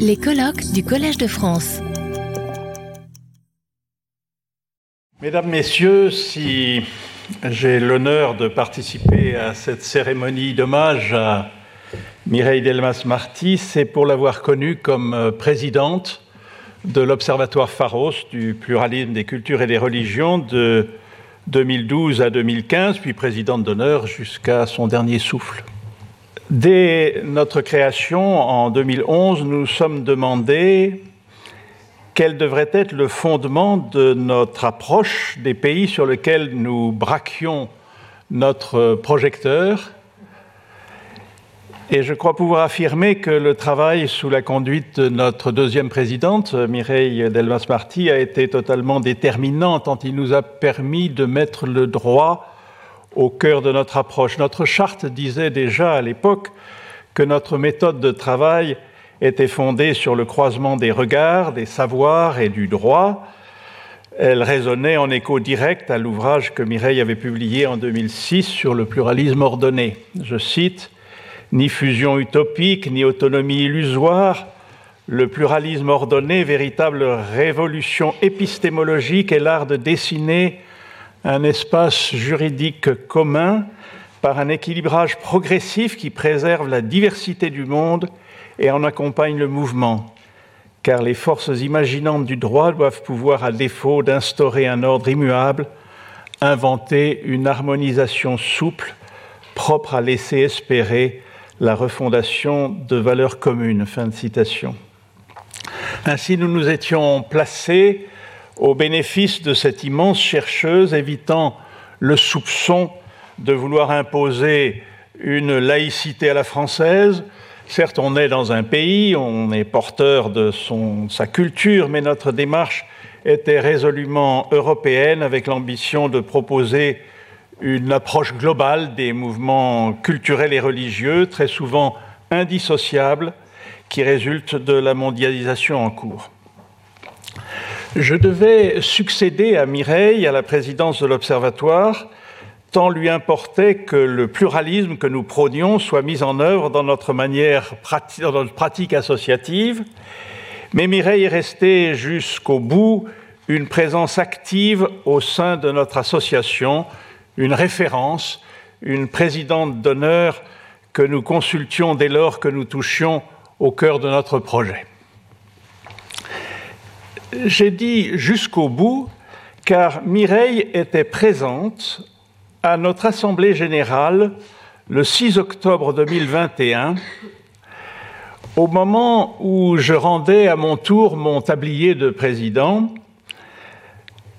Les colloques du Collège de France. Mesdames, Messieurs, si j'ai l'honneur de participer à cette cérémonie d'hommage à Mireille Delmas-Marty, c'est pour l'avoir connue comme présidente de l'Observatoire Pharos du pluralisme des cultures et des religions de 2012 à 2015, puis présidente d'honneur jusqu'à son dernier souffle. Dès notre création en 2011, nous nous sommes demandé quel devrait être le fondement de notre approche des pays sur lesquels nous braquions notre projecteur. Et je crois pouvoir affirmer que le travail sous la conduite de notre deuxième présidente, Mireille Delmas-Marty, a été totalement déterminant tant il nous a permis de mettre le droit au cœur de notre approche. Notre charte disait déjà à l'époque que notre méthode de travail était fondée sur le croisement des regards, des savoirs et du droit. Elle résonnait en écho direct à l'ouvrage que Mireille avait publié en 2006 sur le pluralisme ordonné. Je cite Ni fusion utopique, ni autonomie illusoire, le pluralisme ordonné, véritable révolution épistémologique, est l'art de dessiner un espace juridique commun par un équilibrage progressif qui préserve la diversité du monde et en accompagne le mouvement, car les forces imaginantes du droit doivent pouvoir, à défaut d'instaurer un ordre immuable, inventer une harmonisation souple, propre à laisser espérer la refondation de valeurs communes. Fin de citation. Ainsi, nous nous étions placés au bénéfice de cette immense chercheuse, évitant le soupçon de vouloir imposer une laïcité à la française. Certes, on est dans un pays, on est porteur de sa culture, mais notre démarche était résolument européenne avec l'ambition de proposer une approche globale des mouvements culturels et religieux, très souvent indissociables, qui résultent de la mondialisation en cours. Je devais succéder à Mireille à la présidence de l'Observatoire, tant lui importait que le pluralisme que nous prônions soit mis en œuvre dans notre manière dans notre pratique associative. Mais Mireille est restée jusqu'au bout une présence active au sein de notre association, une référence, une présidente d'honneur que nous consultions dès lors que nous touchions au cœur de notre projet. J'ai dit jusqu'au bout car Mireille était présente à notre Assemblée générale le 6 octobre 2021, au moment où je rendais à mon tour mon tablier de président.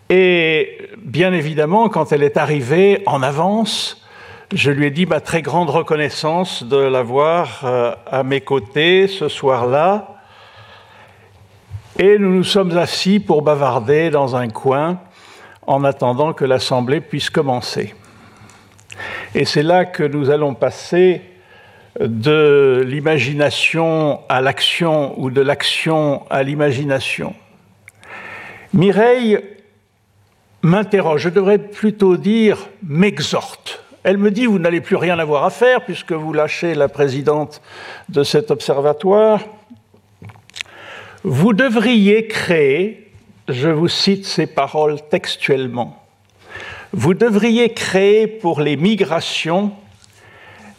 Et bien évidemment, quand elle est arrivée en avance, je lui ai dit ma très grande reconnaissance de l'avoir euh, à mes côtés ce soir-là et nous nous sommes assis pour bavarder dans un coin en attendant que l'Assemblée puisse commencer. Et c'est là que nous allons passer de l'imagination à l'action ou de l'action à l'imagination. Mireille m'interroge, je devrais plutôt dire m'exhorte. Elle me dit, vous n'allez plus rien avoir à faire puisque vous lâchez la présidente de cet observatoire. Vous devriez créer, je vous cite ces paroles textuellement, vous devriez créer pour les migrations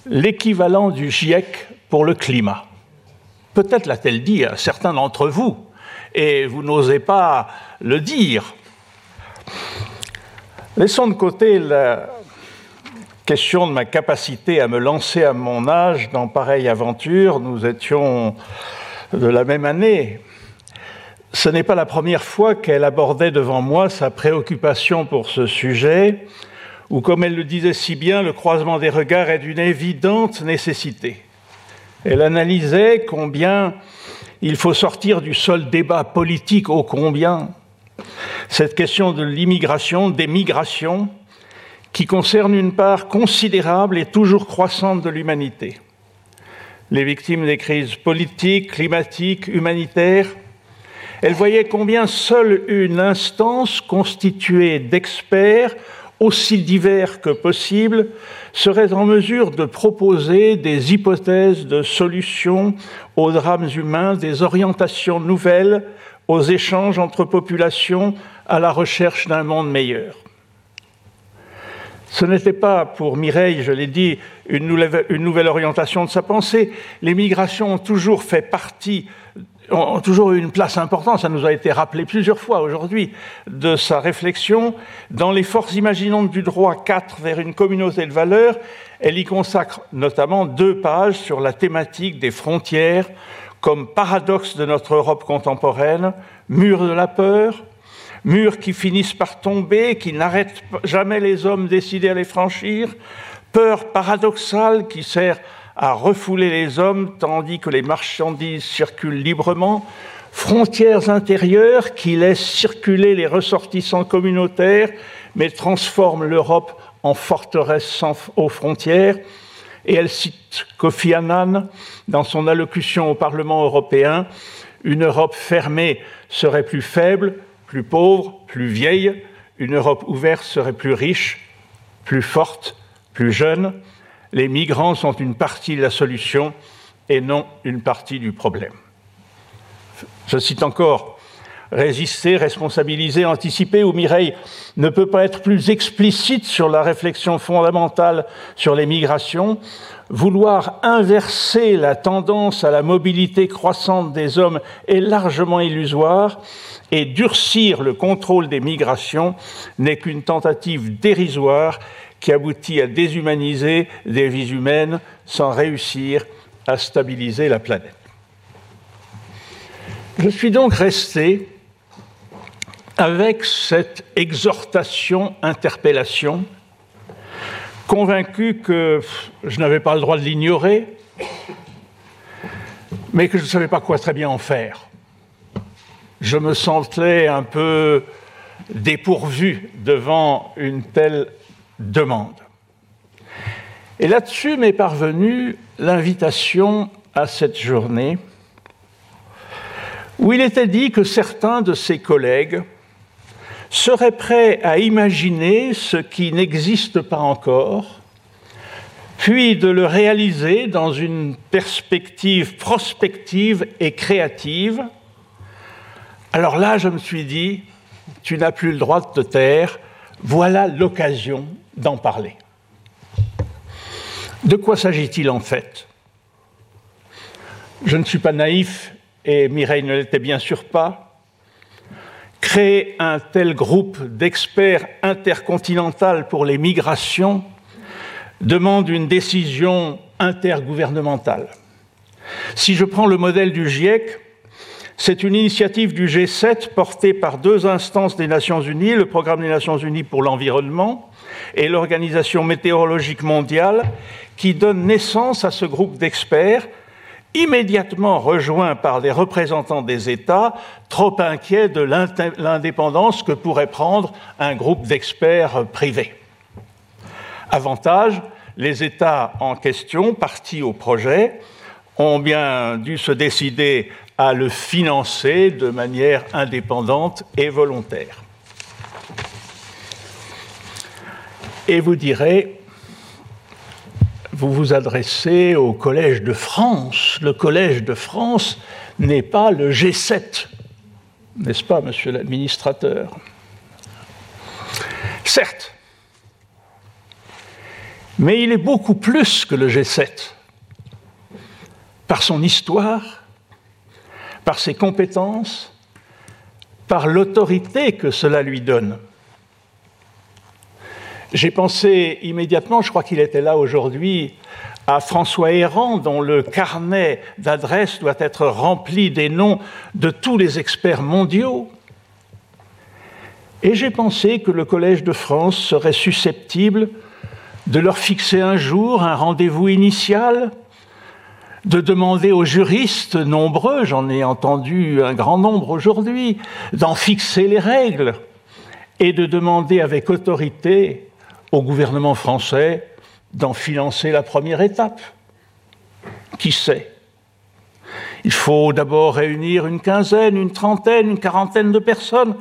l'équivalent du GIEC pour le climat. Peut-être l'a-t-elle dit à certains d'entre vous, et vous n'osez pas le dire. Laissons de côté la question de ma capacité à me lancer à mon âge dans pareille aventure. Nous étions de la même année, ce n'est pas la première fois qu'elle abordait devant moi sa préoccupation pour ce sujet, ou comme elle le disait si bien, le croisement des regards est d'une évidente nécessité. Elle analysait combien il faut sortir du seul débat politique ô combien cette question de l'immigration, des migrations, qui concerne une part considérable et toujours croissante de l'humanité. Les victimes des crises politiques, climatiques, humanitaires, elle voyait combien seule une instance constituée d'experts aussi divers que possible, seraient en mesure de proposer des hypothèses de solutions aux drames humains, des orientations nouvelles aux échanges entre populations, à la recherche d'un monde meilleur. Ce n'était pas pour Mireille, je l'ai dit, une nouvelle, orientation de sa pensée. Les migrations ont toujours fait partie, ont toujours eu une place importante, ça nous a été rappelé plusieurs fois aujourd'hui, de sa réflexion. Dans les forces imaginantes du droit 4 vers une communauté de valeurs, elle y consacre notamment deux pages sur la thématique des frontières comme paradoxe de notre Europe contemporaine, mur de la peur, murs qui finissent par tomber, qui n'arrêtent jamais les hommes décidés à les franchir, peur paradoxale qui sert à refouler les hommes tandis que les marchandises circulent librement, frontières intérieures qui laissent circuler les ressortissants communautaires mais transforment l'Europe en forteresse sans, aux frontières. Et elle cite Kofi Annan dans son allocution au Parlement européen, Une Europe fermée serait plus faible, plus pauvre, plus vieille, une Europe ouverte serait plus riche, plus forte, plus jeune. Les migrants sont une partie de la solution et non une partie du problème. Je cite encore Résister, responsabiliser, anticiper, où Mireille ne peut pas être plus explicite sur la réflexion fondamentale sur les migrations, vouloir inverser la tendance à la mobilité croissante des hommes est largement illusoire, et durcir le contrôle des migrations n'est qu'une tentative dérisoire qui aboutit à déshumaniser des vies humaines sans réussir à stabiliser la planète. Je suis donc resté avec cette exhortation, interpellation, convaincu que je n'avais pas le droit de l'ignorer, mais que je ne savais pas quoi très bien en faire je me sentais un peu dépourvu devant une telle demande. Et là-dessus m'est parvenue l'invitation à cette journée où il était dit que certains de ses collègues seraient prêts à imaginer ce qui n'existe pas encore, puis de le réaliser dans une perspective prospective et créative, alors là, je me suis dit, tu n'as plus le droit de te taire, voilà l'occasion d'en parler. De quoi s'agit-il en fait? Je ne suis pas naïf, et Mireille ne l'était bien sûr pas. Créer un tel groupe d'experts intercontinental pour les migrations demande une décision intergouvernementale. Si je prends le modèle du GIEC, c'est une initiative du G7 portée par deux instances des Nations Unies, le Programme des Nations Unies pour l'environnement et l'Organisation météorologique mondiale, qui donne naissance à ce groupe d'experts immédiatement rejoint par des représentants des États, trop inquiets de l'indépendance que pourrait prendre un groupe d'experts privés. Avantage, les États en question, partis au projet, ont bien dû se décider à le financer de manière indépendante et volontaire. Et vous direz, vous vous adressez au Collège de France. Le Collège de France n'est pas le G7, n'est-ce pas, monsieur l'administrateur? Certes, mais il est beaucoup plus que le G7 par son histoire, par ses compétences, par l'autorité que cela lui donne. J'ai pensé immédiatement, je crois qu'il était là aujourd'hui, à François Héran, dont le carnet d'adresses doit être rempli des noms de tous les experts mondiaux. Et j'ai pensé que le Collège de France serait susceptible de leur fixer un jour un rendez-vous initial de demander aux juristes nombreux, j'en ai entendu un grand nombre aujourd'hui, d'en fixer les règles et de demander avec autorité au gouvernement français d'en financer la première étape. Qui sait? Il faut d'abord réunir une quinzaine, une trentaine, une quarantaine de personnes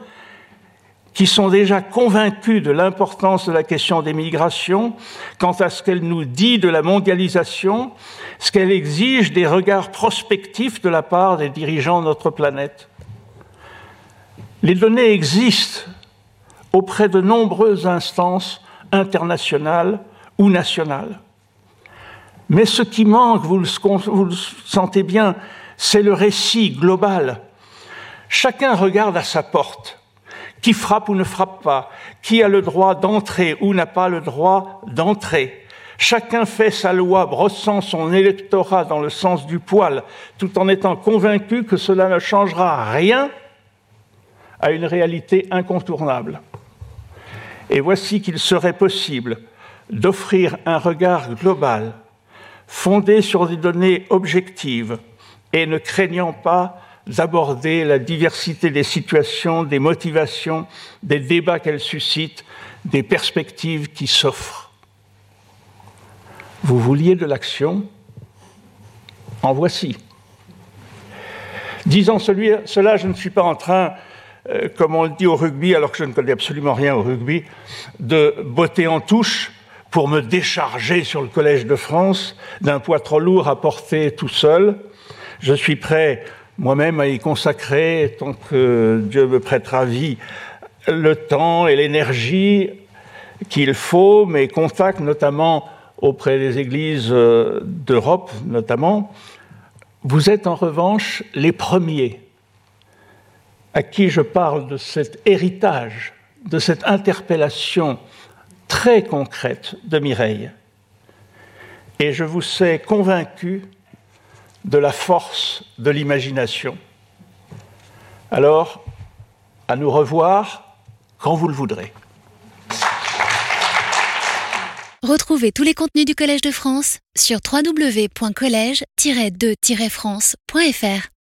qui sont déjà convaincus de l'importance de la question des migrations, quant à ce qu'elle nous dit de la mondialisation, ce qu'elle exige des regards prospectifs de la part des dirigeants de notre planète. Les données existent auprès de nombreuses instances internationales ou nationales. Mais ce qui manque, vous le, sentez bien, c'est le récit global. Chacun regarde à sa porte. Qui frappe ou ne frappe pas Qui a le droit d'entrer ou n'a pas le droit d'entrer Chacun fait sa loi, brossant son électorat dans le sens du poil, tout en étant convaincu que cela ne changera rien à une réalité incontournable. Et voici qu'il serait possible d'offrir un regard global, fondé sur des données objectives et ne craignant pas d'aborder la diversité des situations, des motivations, des débats qu'elles suscitent, des perspectives qui s'offrent. Vous vouliez de l'action? En voici. Disant cela, je ne suis pas en train euh, comme on le dit au rugby, alors que je ne connais absolument rien au rugby, de botter en touche pour me décharger sur le Collège de France d'un poids trop lourd à porter tout seul. Je suis prêt moi-même à y consacrer, tant que Dieu me prêtera vie, le temps et l'énergie qu'il faut, mes contacts notamment auprès des églises euh, d'Europe notamment. Vous êtes en revanche les premiers à qui je parle de cet héritage, de cette interpellation très concrète de Mireille. Et je vous sais convaincu de la force de l'imagination. Alors, à nous revoir quand vous le voudrez. Retrouvez tous les contenus du Collège de France sur www.colège-2-france.fr.